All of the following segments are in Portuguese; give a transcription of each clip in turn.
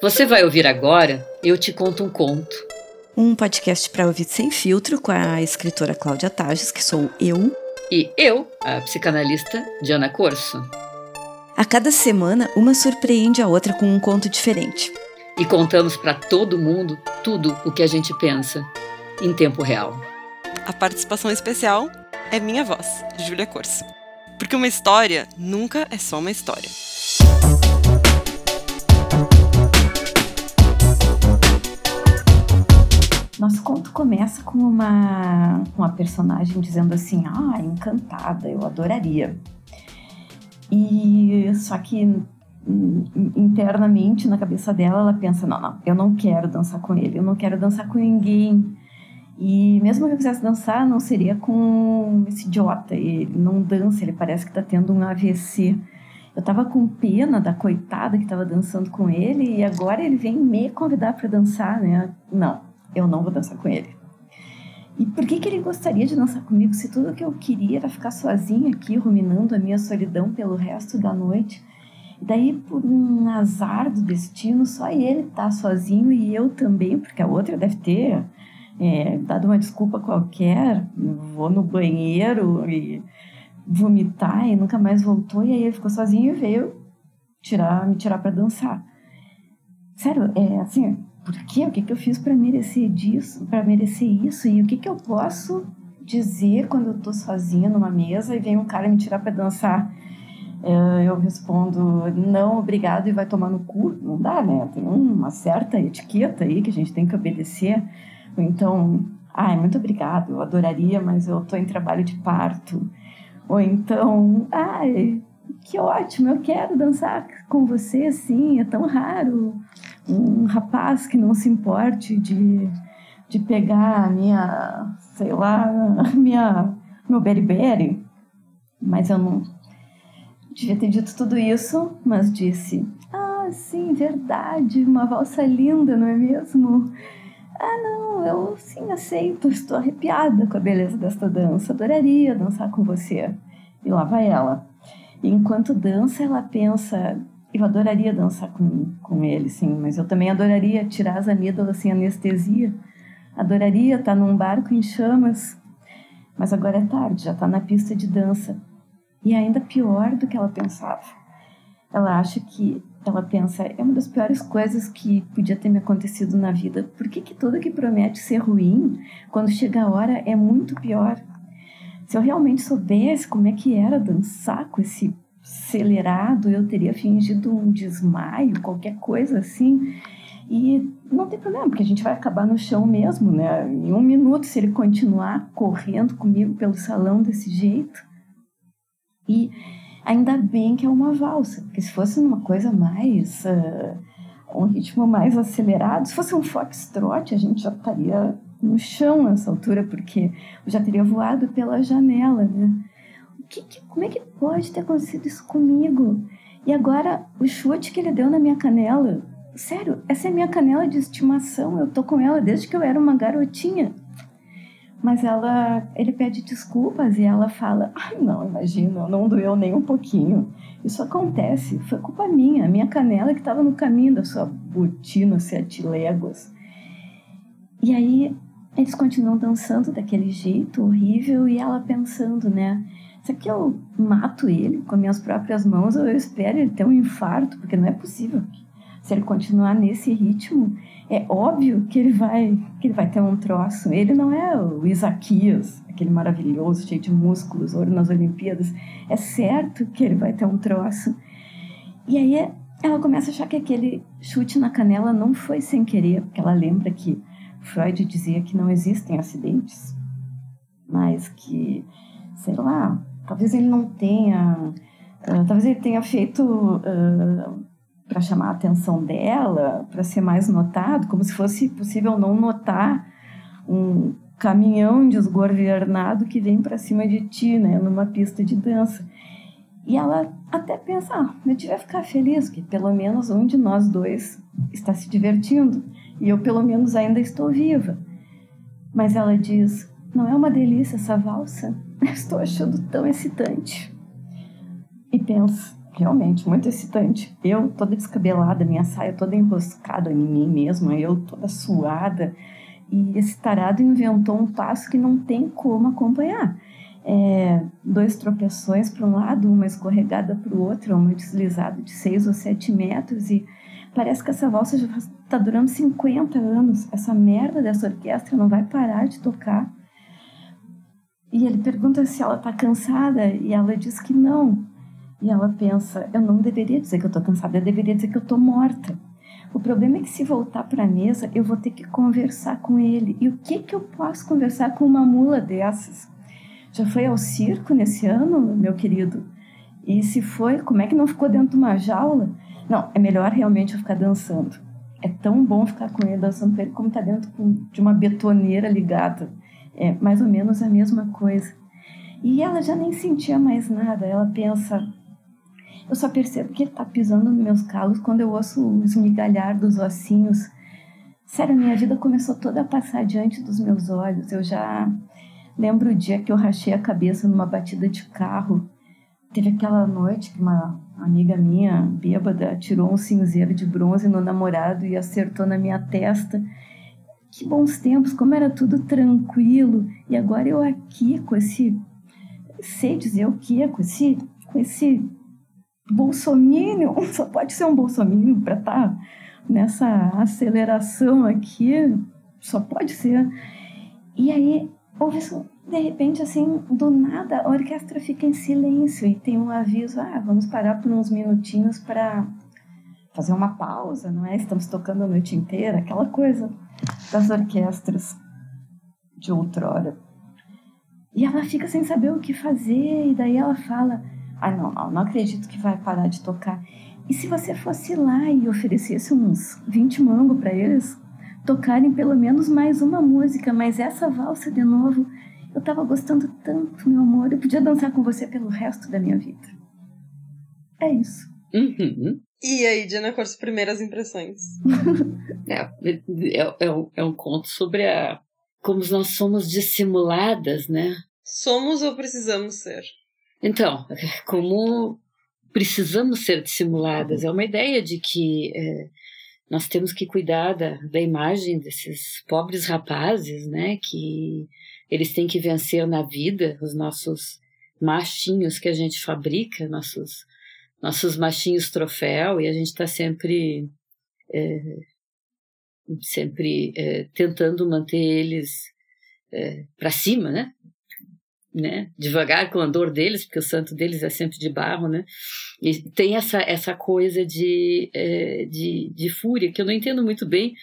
Você vai ouvir agora Eu Te Conto um Conto. Um podcast para ouvir sem filtro com a escritora Cláudia Tages, que sou eu. E eu, a psicanalista Diana Corso. A cada semana, uma surpreende a outra com um conto diferente. E contamos para todo mundo tudo o que a gente pensa, em tempo real. A participação especial é minha voz, Júlia Corso. Porque uma história nunca é só uma história. Começa com uma, uma personagem dizendo assim: Ah, encantada, eu adoraria. E só que internamente na cabeça dela ela pensa: Não, não, eu não quero dançar com ele, eu não quero dançar com ninguém. E mesmo que eu quisesse dançar, não seria com esse idiota. Ele não dança, ele parece que está tendo um AVC. Eu tava com pena da coitada que estava dançando com ele e agora ele vem me convidar para dançar, né? Não, eu não vou dançar com ele. E por que, que ele gostaria de dançar comigo se tudo que eu queria era ficar sozinha aqui, ruminando a minha solidão pelo resto da noite? E daí, por um azar do destino, só ele tá sozinho e eu também, porque a outra deve ter é, dado uma desculpa qualquer, vou no banheiro e vomitar e nunca mais voltou. E aí ele ficou sozinho e veio tirar, me tirar para dançar. Sério, é assim, por quê? O que, que eu fiz para merecer disso, para merecer isso? E o que, que eu posso dizer quando eu tô sozinha numa mesa e vem um cara me tirar para dançar? É, eu respondo, não, obrigado, e vai tomar no cu. Não dá, né? Tem uma certa etiqueta aí que a gente tem que obedecer. Então, ai, muito obrigado, eu adoraria, mas eu tô em trabalho de parto. Ou então, ai, que ótimo, eu quero dançar com você, sim, é tão raro um rapaz que não se importe de, de pegar a minha, sei lá, minha, meu beriberi. Mas eu não devia ter dito tudo isso, mas disse, ah, sim, verdade, uma valsa linda, não é mesmo? Ah, não, eu sim aceito, estou arrepiada com a beleza desta dança, adoraria dançar com você. E lá vai ela. E enquanto dança, ela pensa: eu adoraria dançar com, com ele, sim, mas eu também adoraria tirar as amígdalas sem anestesia. Adoraria estar num barco em chamas. Mas agora é tarde, já está na pista de dança. E ainda pior do que ela pensava. Ela acha que ela pensa, é uma das piores coisas que podia ter me acontecido na vida. Por que, que tudo que promete ser ruim, quando chega a hora, é muito pior? Se eu realmente soubesse como é que era dançar com esse acelerado, eu teria fingido um desmaio, qualquer coisa assim. E não tem problema, porque a gente vai acabar no chão mesmo, né? Em um minuto, se ele continuar correndo comigo pelo salão desse jeito. E Ainda bem que é uma valsa, porque se fosse uma coisa mais. Uh, um ritmo mais acelerado, se fosse um foxtrot, a gente já estaria no chão nessa altura, porque eu já teria voado pela janela, né? Que, que, como é que pode ter acontecido isso comigo? E agora, o chute que ele deu na minha canela, sério, essa é minha canela de estimação, eu tô com ela desde que eu era uma garotinha. Mas ela, ele pede desculpas e ela fala: Ai, não, imagina, não doeu nem um pouquinho. Isso acontece, foi culpa minha, a minha canela que estava no caminho da sua botina sete léguas. E aí eles continuam dançando daquele jeito horrível e ela pensando, né? Será que eu mato ele com minhas próprias mãos ou eu espero ele ter um infarto? Porque não é possível. Se ele continuar nesse ritmo, é óbvio que ele vai que ele vai ter um troço. Ele não é o Isaquias, aquele maravilhoso, cheio de músculos, ouro nas Olimpíadas. É certo que ele vai ter um troço. E aí ela começa a achar que aquele chute na canela não foi sem querer, porque ela lembra que Freud dizia que não existem acidentes, mas que, sei lá, talvez ele não tenha, uh, talvez ele tenha feito uh, para chamar a atenção dela, para ser mais notado, como se fosse possível não notar um caminhão desgovernado que vem para cima de ti, né, numa pista de dança. E ela até pensa, ah, eu devia ficar feliz que pelo menos um de nós dois está se divertindo e eu pelo menos ainda estou viva. Mas ela diz, não é uma delícia essa valsa? Estou achando tão excitante. E pensa, realmente muito excitante. Eu toda descabelada, minha saia toda enroscada em mim mesma, eu toda suada. E esse tarado inventou um passo que não tem como acompanhar. É, dois tropeções para um lado, uma escorregada para o outro, uma deslizada de seis ou sete metros e parece que essa valsa já está durando 50 anos. Essa merda dessa orquestra não vai parar de tocar. E ele pergunta se ela está cansada e ela diz que não. E ela pensa: eu não deveria dizer que eu estou cansada, eu deveria dizer que eu estou morta. O problema é que se voltar para a mesa, eu vou ter que conversar com ele. E o que que eu posso conversar com uma mula dessas? Já foi ao circo nesse ano, meu querido? E se foi, como é que não ficou dentro de uma jaula? Não, é melhor realmente eu ficar dançando. É tão bom ficar com ele, dançando com ele, como tá dentro de uma betoneira ligada. É mais ou menos a mesma coisa. E ela já nem sentia mais nada. Ela pensa, eu só percebo que ele está pisando nos meus calos quando eu ouço o esmigalhar dos ossinhos. Sério, minha vida começou toda a passar diante dos meus olhos. Eu já lembro o dia que eu rachei a cabeça numa batida de carro. Teve aquela noite que uma amiga minha, bêbada, tirou um cinzeiro de bronze no namorado e acertou na minha testa. Que bons tempos, como era tudo tranquilo. E agora eu aqui com esse. Sei dizer o que? Com esse. Com esse bolsomínio, só pode ser um bolsomínio para estar tá nessa aceleração aqui, só pode ser. E aí, houve de repente, assim, do nada, a orquestra fica em silêncio e tem um aviso, ah, vamos parar por uns minutinhos para fazer uma pausa, não é? Estamos tocando a noite inteira, aquela coisa das orquestras de outrora. E ela fica sem saber o que fazer, e daí ela fala: ah, não, não, não acredito que vai parar de tocar. E se você fosse lá e oferecesse uns 20 mangos para eles tocarem pelo menos mais uma música, mas essa valsa de novo, eu tava gostando tanto, meu amor, eu podia dançar com você pelo resto da minha vida. É isso. Uhum. E aí, Diana, quais as primeiras impressões? é, é, é, um, é um conto sobre a, como nós somos dissimuladas, né? Somos ou precisamos ser? Então, como precisamos ser dissimuladas, é uma ideia de que é, nós temos que cuidar da, da imagem desses pobres rapazes, né? Que eles têm que vencer na vida, os nossos machinhos que a gente fabrica, nossos, nossos machinhos troféu, e a gente está sempre, é, sempre é, tentando manter eles é, para cima, né? né? Devagar com o andor deles, porque o santo deles é sempre de barro, né? E tem essa, essa coisa de, é, de, de fúria que eu não entendo muito bem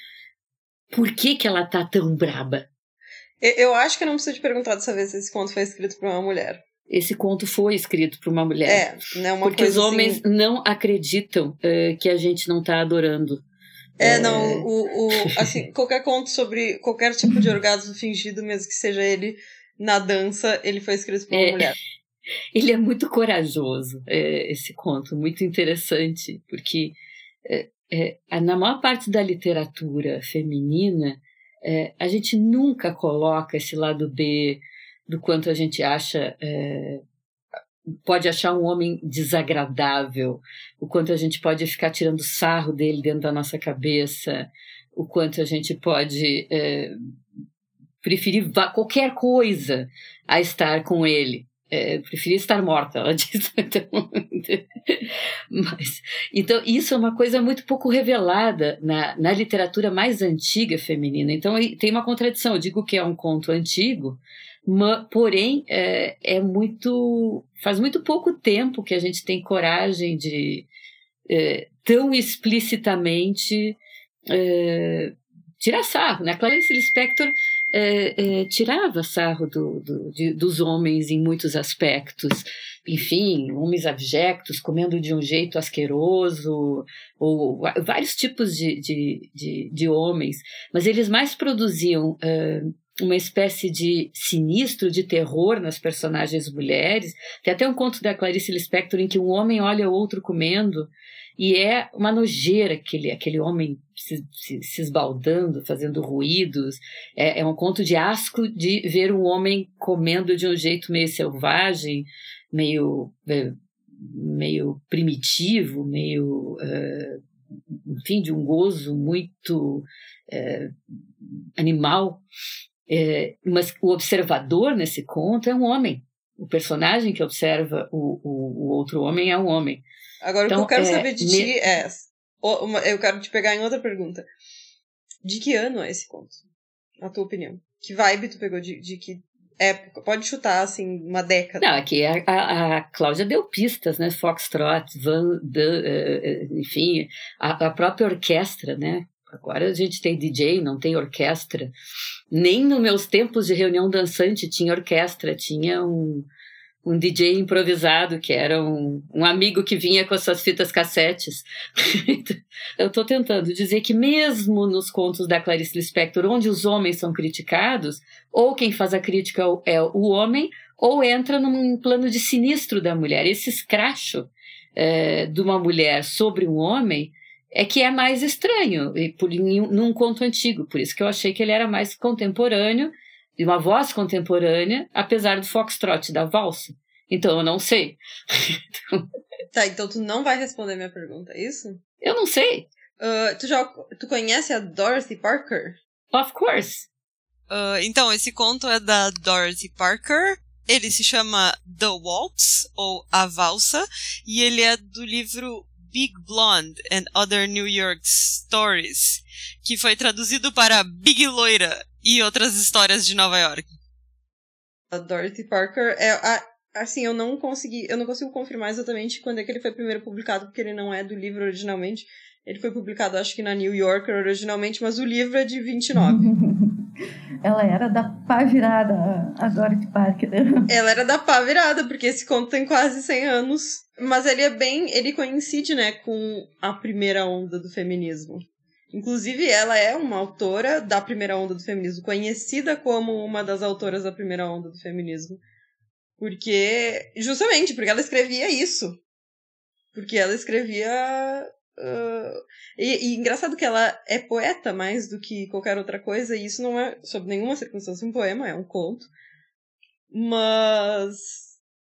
por que, que ela tá tão braba. Eu acho que eu não preciso te perguntar dessa vez se esse conto foi escrito por uma mulher. Esse conto foi escrito por uma mulher. É, né, uma porque os homens assim... não acreditam é, que a gente não está adorando. É, é, não, o, o, assim, qualquer conto sobre qualquer tipo de orgasmo fingido, mesmo que seja ele na dança, ele foi escrito por uma é, mulher. Ele é muito corajoso, é, esse conto, muito interessante, porque é, é na maior parte da literatura feminina, a gente nunca coloca esse lado B do quanto a gente acha. É, pode achar um homem desagradável, o quanto a gente pode ficar tirando sarro dele dentro da nossa cabeça, o quanto a gente pode preferir qualquer coisa a estar com ele. É, estar morta, ela disse. Então, mas, então, isso é uma coisa muito pouco revelada na, na literatura mais antiga feminina. Então, tem uma contradição. Eu digo que é um conto antigo, porém, é, é muito. Faz muito pouco tempo que a gente tem coragem de é, tão explicitamente é, tirar sarro. Né? Clarice Lispector é, é, tirava sarro do, do, de, dos homens em muitos aspectos. Enfim, homens abjectos, comendo de um jeito asqueroso, ou vários tipos de, de, de, de homens. Mas eles mais produziam. É, uma espécie de sinistro, de terror nas personagens mulheres. Tem até um conto da Clarice Lispector em que um homem olha o outro comendo e é uma nojeira aquele, aquele homem se, se, se esbaldando, fazendo ruídos. É, é, um conto de asco de ver um homem comendo de um jeito meio selvagem, meio é, meio primitivo, meio, uh, enfim, de um gozo muito uh, animal. Uh, mas o observador nesse conto é um homem. O personagem que observa o, o, o outro homem é um homem. Agora, então, o que eu quero é, saber de ti é. Eu quero te pegar em outra pergunta. De que ano é esse conto? Na tua opinião? Que vibe tu pegou de, de que época? Pode chutar, assim, uma década. Não, aqui a, a, a Cláudia deu pistas, né? Foxtrot, Van, de, uh, enfim, a, a própria orquestra, né? Agora a gente tem DJ, não tem orquestra. Nem nos meus tempos de reunião dançante tinha orquestra, tinha um, um DJ improvisado, que era um, um amigo que vinha com as suas fitas cassetes. eu estou tentando dizer que mesmo nos contos da Clarice Lispector, onde os homens são criticados, ou quem faz a crítica é o homem, ou entra num plano de sinistro da mulher. Esse escracho é, de uma mulher sobre um homem é que é mais estranho, e por, num conto antigo. Por isso que eu achei que ele era mais contemporâneo de uma voz contemporânea, apesar do foxtrot, da valsa. Então eu não sei. tá, então tu não vai responder minha pergunta, é isso? Eu não sei. Uh, tu já tu conhece a Dorothy Parker? Of course. Uh, então, esse conto é da Dorothy Parker. Ele se chama The Waltz, ou A Valsa, e ele é do livro Big Blonde and Other New York Stories, que foi traduzido para Big Loira e outras histórias de Nova York. A Dorothy Parker é a, assim, eu não consegui, eu não consigo confirmar exatamente quando é que ele foi primeiro publicado, porque ele não é do livro originalmente. Ele foi publicado, acho que na New Yorker originalmente, mas o livro é de 29. Ela era da pá virada, a Dorothy Parker. Ela era da pá virada, porque esse conto tem quase 100 anos. Mas ele é bem, ele coincide, né, com a primeira onda do feminismo. Inclusive, ela é uma autora da primeira onda do feminismo, conhecida como uma das autoras da primeira onda do feminismo. Porque. Justamente, porque ela escrevia isso. Porque ela escrevia. Uh, e, e, engraçado que ela é poeta mais do que qualquer outra coisa, e isso não é, sob nenhuma circunstância, um poema, é um conto. Mas.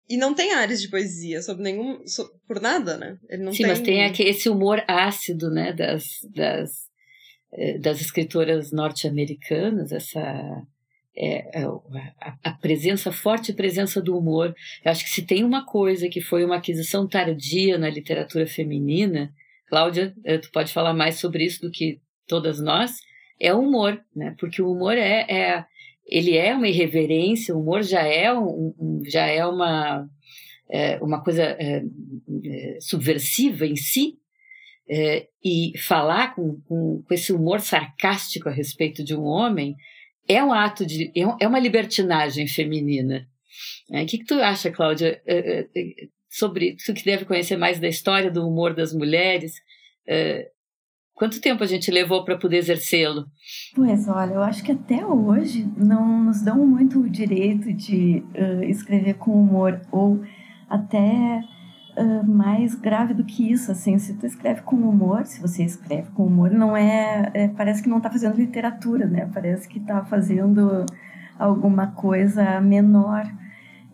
E não tem áreas de poesia, sob nenhum. por nada, né? Ele não Sim, tem... mas tem aqui esse humor ácido, né, das, das, eh, das escritoras norte-americanas, essa é, é a, a, presença, forte presença do humor. Eu acho que se tem uma coisa que foi uma aquisição tardia na literatura feminina, Cláudia, eh, tu pode falar mais sobre isso do que todas nós, é o humor, né? Porque o humor é, é ele é uma irreverência, o humor já é, um, já é uma, é, uma coisa é, é subversiva em si, é, e falar com, com, com esse humor sarcástico a respeito de um homem é um ato de. é, é uma libertinagem feminina. É, o que, que tu acha, Cláudia, é, é, sobre tu que deve conhecer mais da história do humor das mulheres? Quanto tempo a gente levou para poder exercê-lo? Pois, olha, eu acho que até hoje não nos dão muito o direito de uh, escrever com humor ou até uh, mais grave do que isso, assim, se tu escreve com humor, se você escreve com humor, não é, é parece que não está fazendo literatura, né? Parece que está fazendo alguma coisa menor.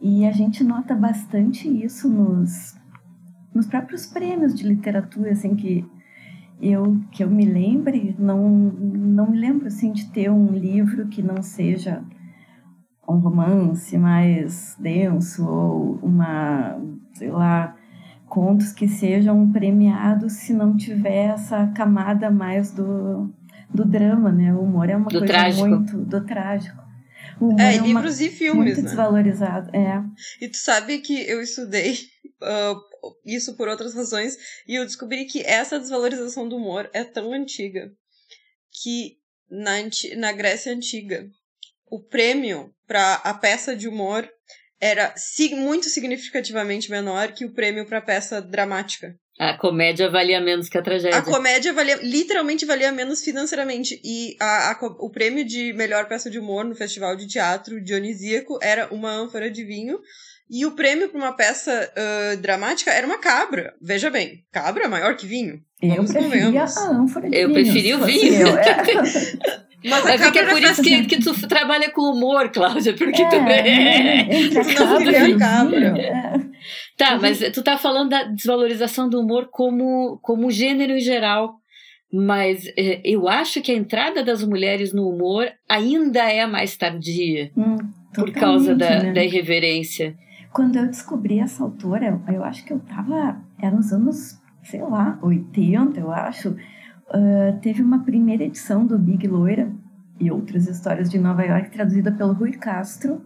E a gente nota bastante isso nos, nos próprios prêmios de literatura, assim, que eu que eu me lembre, não não me lembro assim de ter um livro que não seja um romance mais denso ou uma, sei lá, contos que sejam premiados se não tiver essa camada mais do, do drama, né? O humor é uma do coisa trágico. muito do trágico. É, é livros e filmes, muito né? desvalorizado, é. E tu sabe que eu estudei uh, isso por outras razões e eu descobri que essa desvalorização do humor é tão antiga que na, na Grécia Antiga o prêmio para a peça de humor era muito significativamente menor que o prêmio para peça dramática. A comédia valia menos que a tragédia. A comédia valia, literalmente valia menos financeiramente. E a, a, o prêmio de melhor peça de humor no Festival de Teatro Dionisíaco era uma ânfora de vinho. E o prêmio para uma peça uh, dramática era uma cabra. Veja bem, cabra é maior que vinho. Eu preferia a ânfora de eu vinho. Eu preferi o vinho. Eu, é. Mas é porque é por isso que, que tu trabalha com humor, Cláudia, porque é, tu, é, tu não queria cabra. Tá, uhum. mas tu tá falando da desvalorização do humor como, como gênero em geral. Mas é, eu acho que a entrada das mulheres no humor ainda é mais tardia. Hum, por causa da, né? da irreverência. Quando eu descobri essa autora, eu acho que eu tava. Era nos anos, sei lá, 80, eu acho. Uh, teve uma primeira edição do Big Loira e outras histórias de Nova York, traduzida pelo Rui Castro.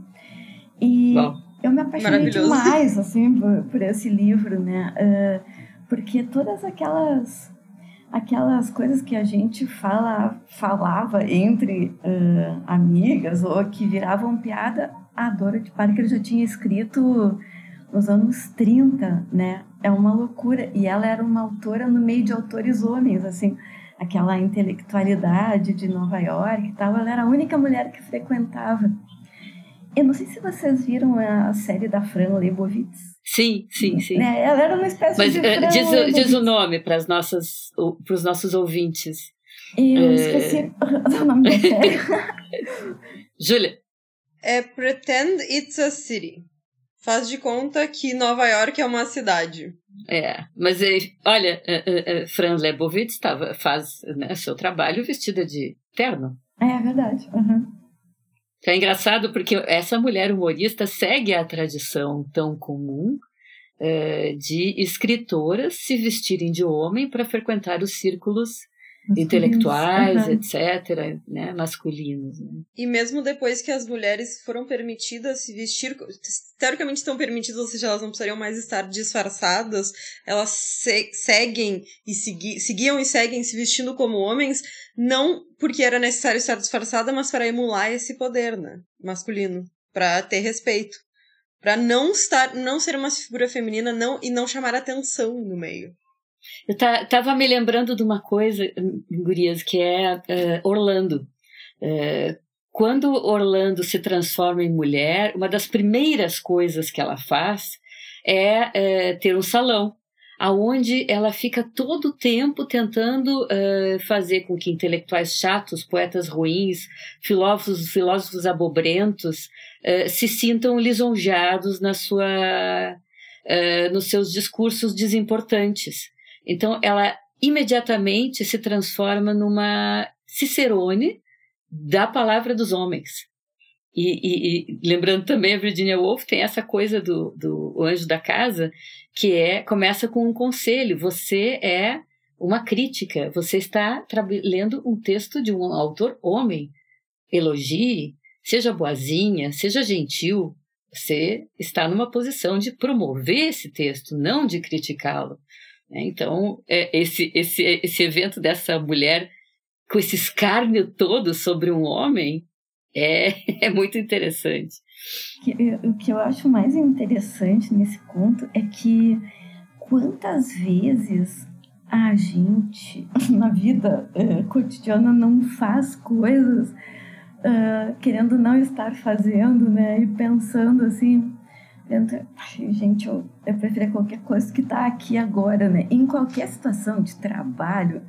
E Bom, eu me apaixonei demais, assim, por, por, esse livro, né? Uh, porque todas aquelas aquelas coisas que a gente fala, falava entre uh, amigas ou que viravam piada, a Dorothy Parker já tinha escrito nos anos 30, né? É uma loucura. E ela era uma autora no meio de autores homens, assim, aquela intelectualidade de Nova York e tal. Ela era a única mulher que frequentava. Eu não sei se vocês viram a série da Fran Lebowitz. Sim, sim, sim. É, ela era uma espécie Mas, de. Mas diz, diz, o nome para os nossos ouvintes. Eu é... esqueci o nome da série. Júlia. É Pretend It's a City. Faz de conta que Nova York é uma cidade. É, mas olha, Fran Lebowitz tava, faz né, seu trabalho vestida de terno. É, é verdade. Uhum. É engraçado porque essa mulher humorista segue a tradição tão comum é, de escritoras se vestirem de homem para frequentar os círculos intelectuais, uhum. etc., né, masculinos. Né? E mesmo depois que as mulheres foram permitidas se vestir, teoricamente estão permitidas, ou seja, elas não precisariam mais estar disfarçadas, elas se seguem e segui seguiam e seguem se vestindo como homens, não porque era necessário estar disfarçada, mas para emular esse poder, né, masculino, para ter respeito, para não estar, não ser uma figura feminina, não e não chamar atenção no meio. Eu estava me lembrando de uma coisa, Gurias, que é uh, Orlando. Uh, quando Orlando se transforma em mulher, uma das primeiras coisas que ela faz é, é ter um salão, aonde ela fica todo o tempo tentando fazer com que intelectuais chatos, poetas ruins, filósofos, filósofos abobrentos se sintam lisonjeados na sua, nos seus discursos desimportantes. Então, ela imediatamente se transforma numa Cicerone da palavra dos homens. E, e, e, lembrando também a Virginia Woolf tem essa coisa do, do anjo da casa que é começa com um conselho você é uma crítica você está lendo um texto de um autor homem elogie seja boazinha seja gentil você está numa posição de promover esse texto não de criticá-lo? Então, é, esse, esse, esse evento dessa mulher com esse escárnio todo sobre um homem é, é muito interessante. O que eu acho mais interessante nesse conto é que quantas vezes a gente, na vida uh, cotidiana, não faz coisas uh, querendo não estar fazendo, né? E pensando assim, gente, eu, eu prefiro qualquer coisa que está aqui agora, né? Em qualquer situação de trabalho,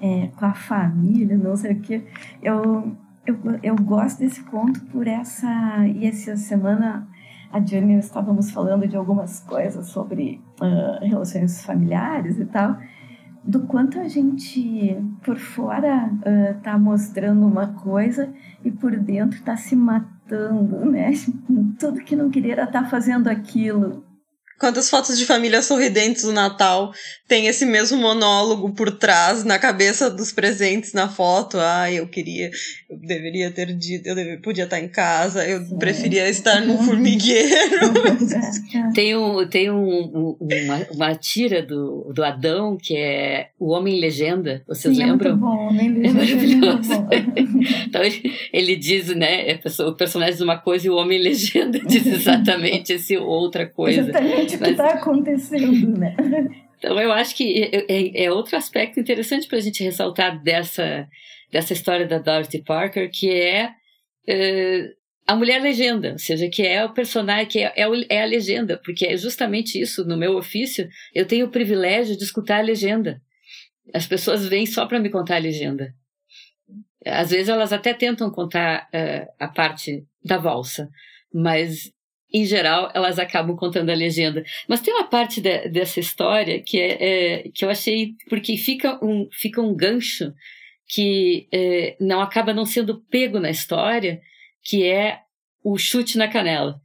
é, com a família, não sei o que, eu, eu, eu gosto desse conto por essa. E essa semana a Jenny estávamos falando de algumas coisas sobre uh, relações familiares e tal, do quanto a gente por fora uh, tá mostrando uma coisa e por dentro está se matando né? Tudo que não queria era estar tá fazendo aquilo. Quantas fotos de família sorridentes do Natal tem esse mesmo monólogo por trás, na cabeça dos presentes na foto? Ah, eu queria, eu deveria ter dito, eu deveria, podia estar em casa, eu Sim. preferia estar no formigueiro. tem um, tem um, uma, uma tira do, do Adão que é O Homem Legenda, vocês Sim, lembram? É muito bom, Homem Legenda. É maravilhoso. então ele, ele diz, né, o personagem diz uma coisa e o Homem Legenda diz exatamente esse outra coisa. Exatamente o que está acontecendo, né? Então, eu acho que é, é, é outro aspecto interessante para a gente ressaltar dessa, dessa história da Dorothy Parker, que é, é, a mulher legenda, ou seja, que é o personagem, que é, é, é, a legenda, porque é justamente isso, no meu ofício, eu tenho o privilégio de escutar a legenda. As pessoas vêm só para me contar a legenda. Às vezes elas até tentam contar uh, a parte da valsa, mas em geral, elas acabam contando a legenda. Mas tem uma parte de, dessa história que, é, é, que eu achei, porque fica um, fica um gancho que é, não acaba não sendo pego na história, que é o chute na canela,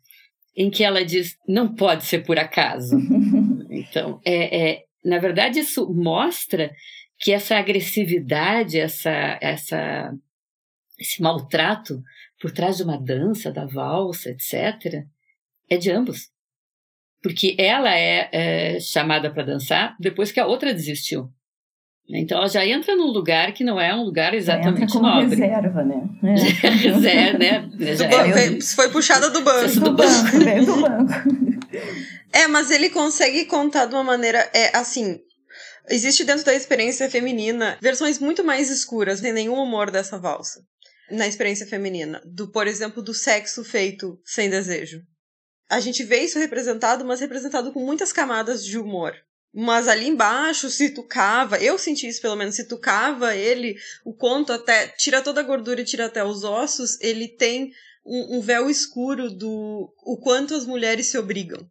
em que ela diz, não pode ser por acaso. então, é, é, na verdade, isso mostra que essa agressividade, essa, essa, esse maltrato por trás de uma dança, da valsa, etc., é de ambos. Porque ela é, é chamada para dançar depois que a outra desistiu. Então ela já entra num lugar que não é um lugar exatamente entra como nobre. reserva, né? É. reserva, né? Já é, foi puxada do banco. Do, do banco, banco. do banco. É, mas ele consegue contar de uma maneira. É assim. Existe dentro da experiência feminina versões muito mais escuras, sem nenhum humor dessa valsa. Na experiência feminina. Do, por exemplo, do sexo feito sem desejo a gente vê isso representado, mas representado com muitas camadas de humor. Mas ali embaixo, se tu cava, eu senti isso pelo menos, se tu cava ele, o conto até tira toda a gordura e tira até os ossos, ele tem um, um véu escuro do o quanto as mulheres se obrigam.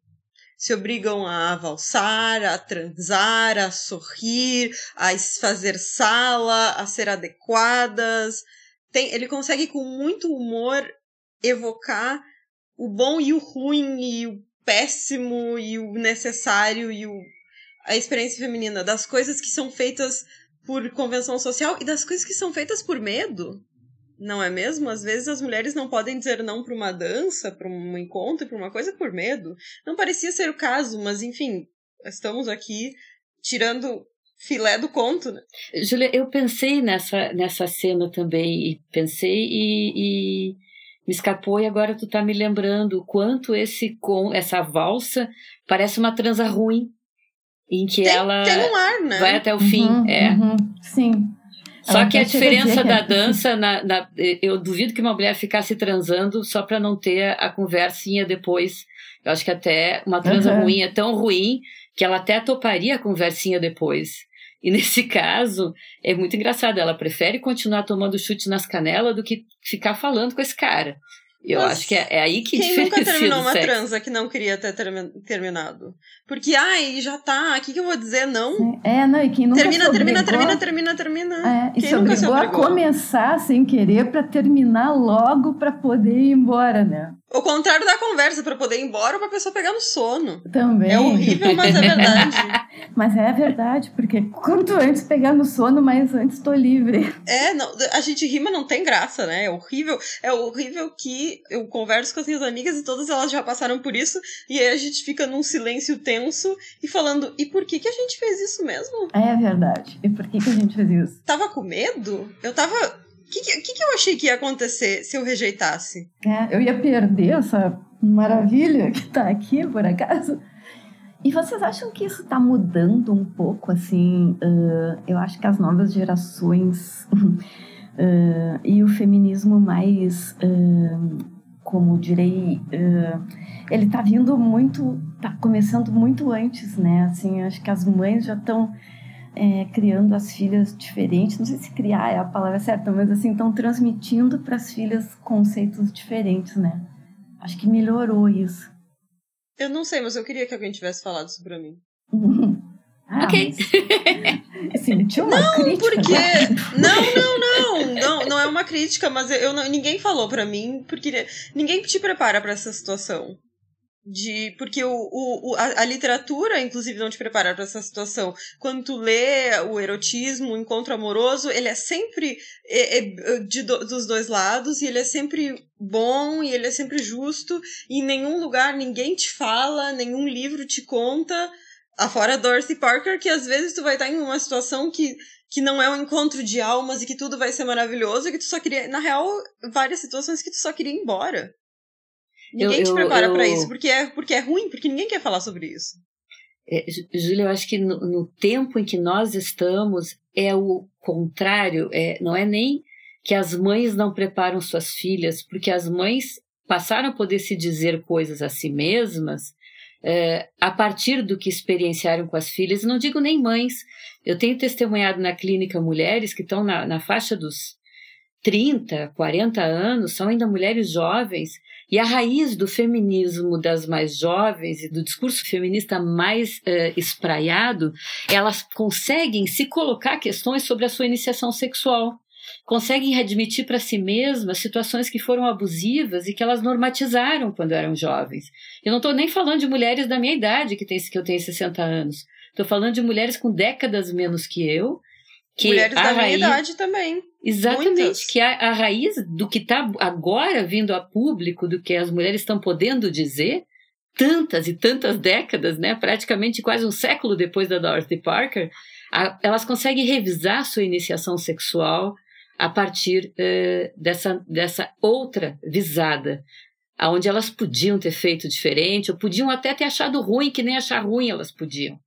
Se obrigam a valsar, a transar, a sorrir, a fazer sala, a ser adequadas. Tem, ele consegue com muito humor evocar o bom e o ruim, e o péssimo, e o necessário, e o, a experiência feminina, das coisas que são feitas por convenção social e das coisas que são feitas por medo. Não é mesmo? Às vezes as mulheres não podem dizer não para uma dança, para um encontro, para uma coisa por medo. Não parecia ser o caso, mas enfim, estamos aqui tirando filé do conto, né? Julia, eu pensei nessa, nessa cena também, pensei e, e me escapou e agora tu tá me lembrando o quanto esse com essa valsa parece uma transa ruim em que tem, ela tem um ar, né? vai até o fim, uhum, é. Uhum, sim. Só ela que a diferença da é dança, na, na, eu duvido que uma mulher ficasse transando só para não ter a conversinha depois. Eu acho que até uma transa uhum. ruim é tão ruim que ela até toparia a conversinha depois. E nesse caso, é muito engraçado. Ela prefere continuar tomando chute nas canelas do que ficar falando com esse cara. Eu Mas acho que é, é, aí que Quem nunca terminou uma transa que não queria ter terminado? Porque, ai, já tá, o que, que eu vou dizer? Não. É, não, e quem nunca Termina, termina, termina, termina, termina. É, e quem se nunca se obrigou a começar sem querer para terminar logo para poder ir embora, né? O contrário da conversa, para poder ir embora pra pessoa pegar no sono. Também. É horrível, mas é verdade. mas é verdade, porque quanto antes pegar no sono, mais antes tô livre. É, não, a gente rima não tem graça, né? É horrível. É horrível que eu converso com as minhas amigas e todas elas já passaram por isso, e aí a gente fica num silêncio tenso e falando, e por que que a gente fez isso mesmo? É verdade. E por que que a gente fez isso? Tava com medo? Eu tava o que, que, que eu achei que ia acontecer se eu rejeitasse? É, eu ia perder essa maravilha que tá aqui, por acaso. E vocês acham que isso está mudando um pouco, assim? Uh, eu acho que as novas gerações uh, e o feminismo mais, uh, como direi, ele está vindo muito, está começando muito antes, né? Assim, acho que as mães já estão é, criando as filhas diferentes. Não sei se criar é a palavra certa, mas assim, estão transmitindo para as filhas conceitos diferentes, né? Acho que melhorou isso. Eu não sei, mas eu queria que alguém tivesse falado isso pra mim. ah, ok. Mas, sentiu uma não, crítica? porque. Não, não, não, não. Não é uma crítica, mas eu, eu ninguém falou pra mim, porque ninguém te prepara para essa situação de porque o, o, a, a, literatura inclusive não te prepara para essa situação. Quando tu lê o erotismo o encontro amoroso ele é sempre é, é, de, dos dois lados e ele é sempre bom e ele é sempre justo e em nenhum lugar ninguém te fala nenhum livro te conta afora Dorothy Parker que às vezes tu vai estar em uma situação que que não é um encontro de almas e que tudo vai ser maravilhoso e que tu só queria na real várias situações que tu só queria ir embora Ninguém eu, te prepara eu... para isso, porque é, porque é ruim, porque ninguém quer falar sobre isso. É, Júlia, eu acho que no, no, tempo em que nós estamos é o contrário, é, não é nem que as mães não preparam suas filhas, porque as mães passaram a poder se dizer coisas a si mesmas é, a partir do que experienciaram com as filhas, não digo nem mães. Eu tenho testemunhado na clínica mulheres que estão na, na faixa dos 30, 40 anos, são ainda mulheres jovens E a raiz do feminismo das mais jovens e do discurso feminista mais eh, espraiado, elas conseguem se colocar questões sobre a sua iniciação sexual conseguem admitir para si mesmas situações que foram abusivas e que elas normatizaram quando eram jovens. Eu não estou nem falando de mulheres da minha idade, que, tem, que eu tenho 60 anos. Estou falando de mulheres com décadas menos que eu. Que mulheres da raiz, minha idade também. Exatamente, Muitas. que a, a raiz do que está agora vindo a público, do que as mulheres estão podendo dizer, tantas e tantas décadas, né, praticamente quase um século depois da Dorothy Parker, a, elas conseguem revisar sua iniciação sexual, a partir eh, dessa, dessa outra visada, aonde elas podiam ter feito diferente, ou podiam até ter achado ruim, que nem achar ruim elas podiam.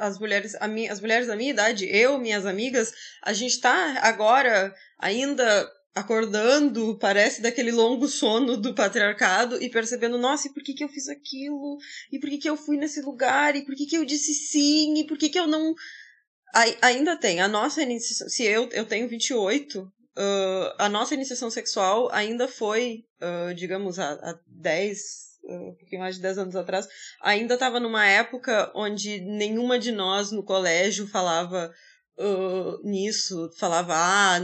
As, mulheres, a mi, as mulheres da minha idade, eu, minhas amigas, a gente tá agora ainda acordando, parece daquele longo sono do patriarcado e percebendo, nossa, e por que que eu fiz aquilo? E por que que eu fui nesse lugar? E por que que eu disse sim? E por que que eu não ainda tem. A nossa iniciação. Se eu, eu tenho 28, uh, a nossa iniciação sexual ainda foi, uh, digamos, há, há 10, uh, um pouquinho mais de 10 anos atrás, ainda estava numa época onde nenhuma de nós no colégio falava. Uh, nisso, falava, ah,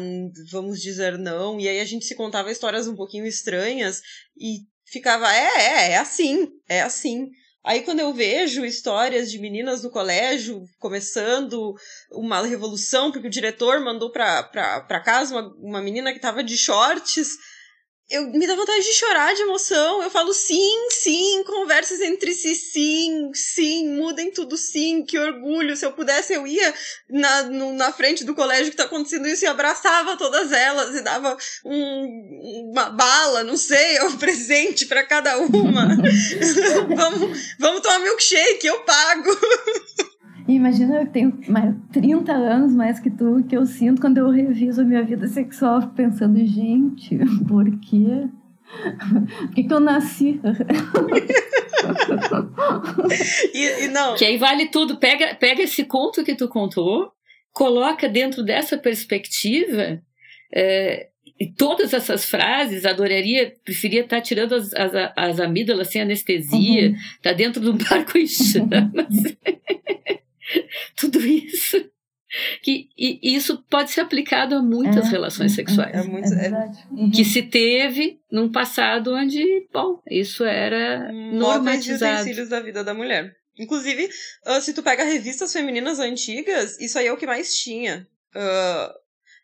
vamos dizer não, e aí a gente se contava histórias um pouquinho estranhas e ficava, é, é, é assim, é assim. Aí quando eu vejo histórias de meninas no colégio começando uma revolução, porque o diretor mandou pra casa uma, uma menina que tava de shorts, eu me dá vontade de chorar de emoção. Eu falo sim, sim, conversas entre si, sim, sim, mudem tudo sim, que orgulho. Se eu pudesse, eu ia na, no, na frente do colégio que tá acontecendo isso e abraçava todas elas e dava um, uma bala, não sei, um presente para cada uma. vamos, vamos tomar milkshake, eu pago. Imagina, eu tenho mais 30 anos mais que tu, que eu sinto quando eu reviso a minha vida sexual, pensando, gente, por quê? Por que, que eu nasci? e, e, não. Que aí vale tudo. Pega, pega esse conto que tu contou, coloca dentro dessa perspectiva. É, e todas essas frases, adoraria, preferia estar tirando as, as, as amígdalas sem anestesia, uhum. tá dentro de um barco em chamas. tudo isso. Que, e isso pode ser aplicado a muitas é, relações sexuais. É muito, é uhum. Que se teve num passado onde, bom, isso era normatizado. utensílios da vida da mulher. Inclusive, uh, se tu pega revistas femininas antigas, isso aí é o que mais tinha. Uh,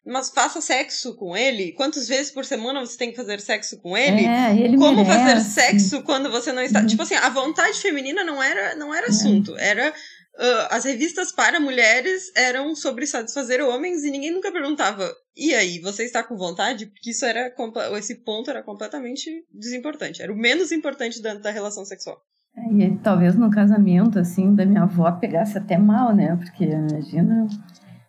mas faça sexo com ele. Quantas vezes por semana você tem que fazer sexo com ele? É, ele Como merece. fazer sexo quando você não está. Uhum. Tipo assim, a vontade feminina não era, não era assunto. Era Uh, as revistas para mulheres eram sobre satisfazer homens e ninguém nunca perguntava e aí, você está com vontade? Porque isso era esse ponto era completamente desimportante, era o menos importante dentro da relação sexual. É, e talvez no casamento assim da minha avó pegasse até mal, né? Porque imagina,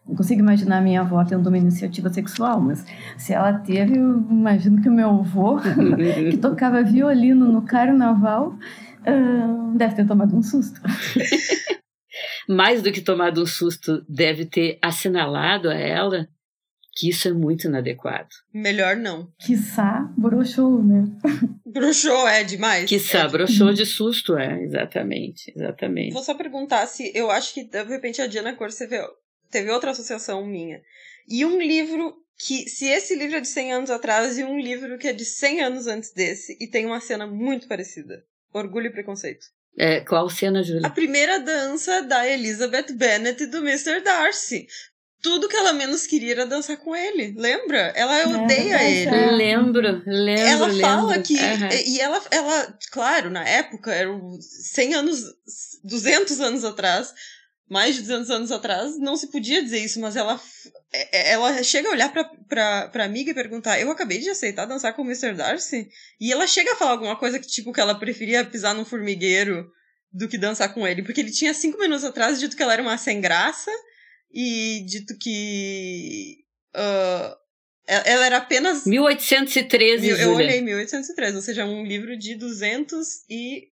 não consigo imaginar a minha avó tendo uma iniciativa sexual, mas se ela teve, eu imagino que o meu avô, que tocava violino no carnaval, uh, deve ter tomado um susto. mais do que tomado um susto, deve ter assinalado a ela que isso é muito inadequado. Melhor não. Quiçá broxou, né? broxou é demais. Quiçá é. broxou de susto, é, exatamente, exatamente. Vou só perguntar se eu acho que de repente a Diana Cor teve outra associação minha. E um livro que, se esse livro é de 100 anos atrás e um livro que é de 100 anos antes desse e tem uma cena muito parecida. Orgulho e Preconceito. É, qual cena, Júlia? A primeira dança da Elizabeth Bennet e do Mr. Darcy. Tudo que ela menos queria era dançar com ele, lembra? Ela é, odeia é, ele. É. Lembro, lembro. Ela lembro. fala que. Uhum. E ela, ela, claro, na época, eram 100 anos, 200 anos atrás, mais de 200 anos atrás, não se podia dizer isso, mas ela, ela chega a olhar pra, pra, pra amiga e perguntar: Eu acabei de aceitar dançar com o Mr. Darcy? E ela chega a falar alguma coisa que, tipo, que ela preferia pisar num formigueiro do que dançar com ele, porque ele tinha cinco minutos atrás dito que ela era uma sem graça e dito que. Uh, ela era apenas. 1813. Eu, eu olhei 1813, ou seja, um livro de 200 e.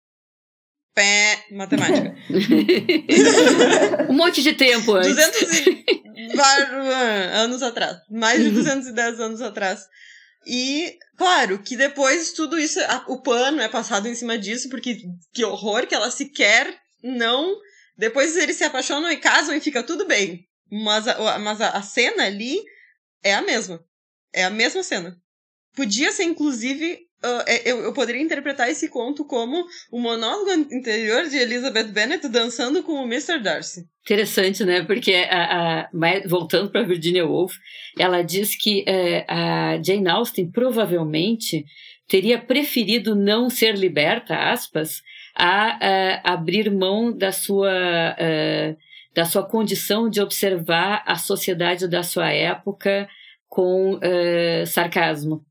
Pé, matemática. um monte de tempo antes. 200 e... anos atrás. Mais de 210 anos atrás. E, claro, que depois tudo isso, a, o pano é passado em cima disso, porque que horror que ela sequer não. Depois eles se apaixonam e casam e fica tudo bem. Mas a, mas a, a cena ali é a mesma. É a mesma cena. Podia ser, inclusive, Uh, eu, eu, poderia interpretar esse conto como o monólogo interior de Elizabeth Bennet dançando com o Mr. Darcy. Interessante, né? Porque, a, a, voltando para Virginia Woolf, ela diz que é, a Jane Austen provavelmente teria preferido não ser liberta, aspas, a, a abrir mão da sua, uh, da sua condição de observar a sociedade da sua época com uh, sarcasmo.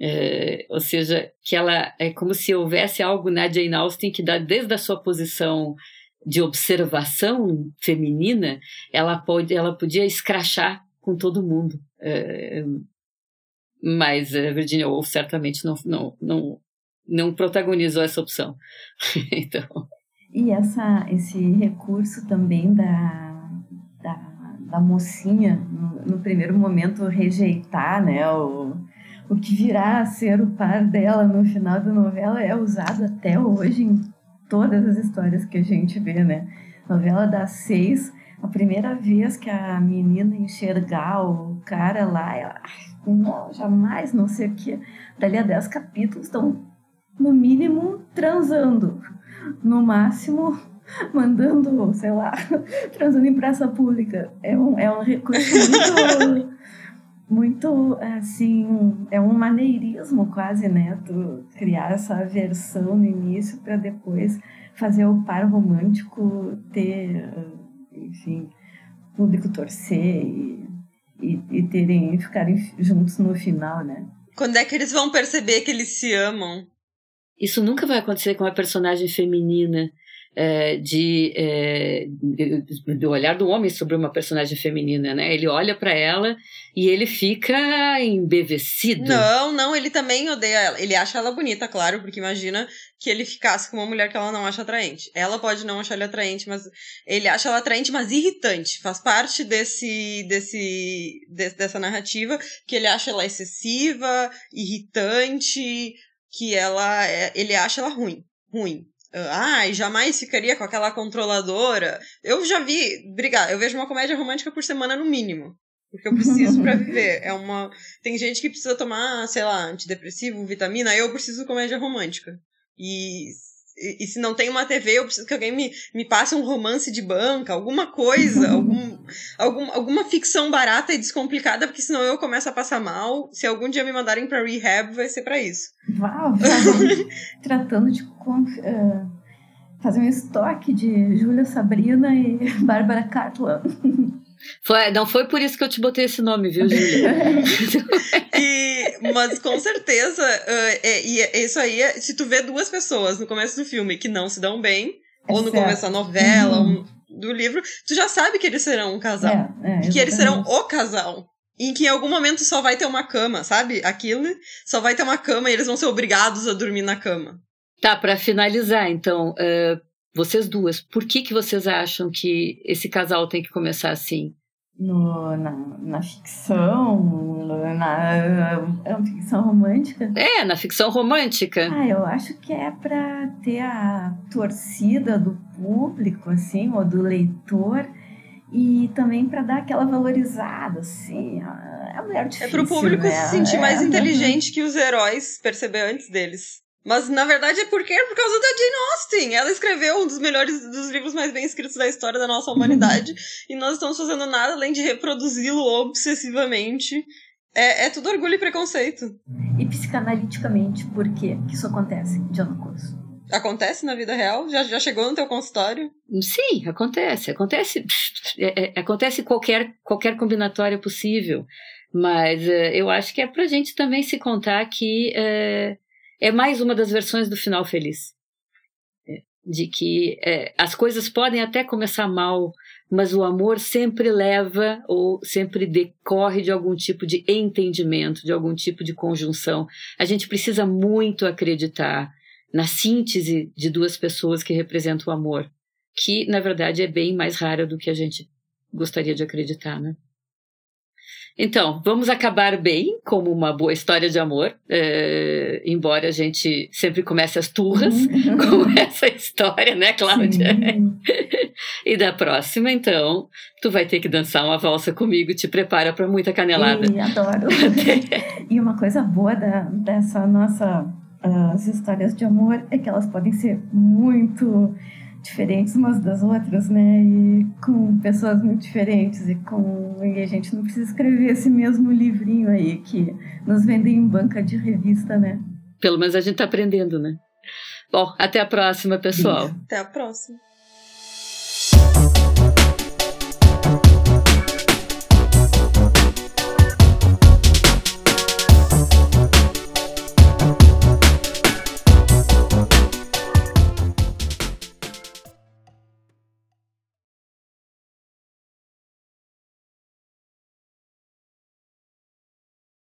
É, ou seja, que ela é como se houvesse algo na Jane Austen que dá desde a sua posição de observação feminina, ela pode, ela podia escrachar com todo mundo. É, mas a Virginia Woolf certamente não, não, não, não protagonizou essa opção. então. E essa, esse recurso também da, da, da mocinha, no, no primeiro momento, rejeitar né, o, o que virá a ser o par dela no final da novela é usado até hoje em todas as histórias que a gente vê, né? Novela das seis, a primeira vez que a menina enxergar o cara lá, ela, não, jamais, não sei o que. Dali a dez capítulos estão, no mínimo, transando. No máximo, mandando, sei lá, transando em praça pública. É um, é um recurso muito muito assim, é um maneirismo quase, né? Tu criar essa versão no início para depois fazer o par romântico ter, enfim, público torcer e, e, e terem ficarem juntos no final, né? Quando é que eles vão perceber que eles se amam? Isso nunca vai acontecer com uma personagem feminina é, de, é, do olhar do homem sobre uma personagem feminina, né? Ele olha para ela e ele fica embevecido. Não, não, ele também odeia ela. Ele acha ela bonita, claro, porque imagina que ele ficasse com uma mulher que ela não acha atraente. Ela pode não achar ele atraente, mas ele acha ela atraente, mas irritante. Faz parte desse, desse, desse dessa narrativa que ele acha ela excessiva, irritante, que ela, é, ele acha ela ruim, ruim. Ai, jamais ficaria com aquela controladora. Eu já vi, brigar, eu vejo uma comédia romântica por semana no mínimo. Porque eu preciso para viver. É uma. Tem gente que precisa tomar, sei lá, antidepressivo, vitamina. Eu preciso de comédia romântica. E, e, e, se não tem uma TV, eu preciso que alguém me, me passe um romance de banca, alguma coisa, algum, algum, alguma ficção barata e descomplicada, porque senão eu começo a passar mal. Se algum dia me mandarem para rehab, vai ser para isso. Uau, tratando de uh, fazer um estoque de Júlia Sabrina e Bárbara Cartland. Foi, não foi por isso que eu te botei esse nome, viu, Júlia? e, mas com certeza, uh, é, e é, isso aí, é, se tu vê duas pessoas no começo do filme que não se dão bem, é ou no certo. começo da novela, uhum. um, do livro, tu já sabe que eles serão um casal. É, é, que eles serão o casal. Em que em algum momento só vai ter uma cama, sabe? Aquilo só vai ter uma cama e eles vão ser obrigados a dormir na cama. Tá, para finalizar, então, uh, vocês duas, por que, que vocês acham que esse casal tem que começar assim? No, na, na ficção, na é uma ficção romântica? É, na ficção romântica. Ah, eu acho que é para ter a torcida do público, assim, ou do leitor, e também para dar aquela valorizada, assim. É a mulher difícil, É para o público né? se sentir mais é, inteligente que os heróis perceber antes deles. Mas na verdade é porque é por causa da Jane Austen. Ela escreveu um dos melhores, dos livros mais bem escritos da história da nossa humanidade. e nós estamos fazendo nada além de reproduzi-lo obsessivamente. É, é tudo orgulho e preconceito. E psicanaliticamente, por que isso acontece, Diana Corso? Acontece na vida real? Já, já chegou no teu consultório? Sim, acontece. Acontece, é, é, acontece qualquer, qualquer combinatória possível. Mas é, eu acho que é pra gente também se contar que é, mais uma das versões do final feliz. É, de que é, as coisas podem até começar mal, mas o amor sempre leva ou sempre decorre de algum tipo de entendimento, de algum tipo de conjunção. A gente precisa muito acreditar na síntese de duas pessoas que representam o amor, que na verdade é bem mais rara do que a gente gostaria de acreditar, né? Então, vamos acabar bem, como uma boa história de amor, é, embora a gente sempre comece as turras Uhum. com essa história, né, Cláudia? Sim. E da próxima, então, tu vai ter que dançar uma valsa comigo, te prepara para muita canelada. E adoro. e uma coisa boa da, dessa nossa as histórias de amor é que elas podem ser muito diferentes umas das outras, né? E com pessoas muito diferentes e com e a gente não precisa escrever esse mesmo livrinho aí que nos vendem em banca de revista, né? Pelo menos a gente tá aprendendo, né? Bom, até a próxima, pessoal. Até a próxima.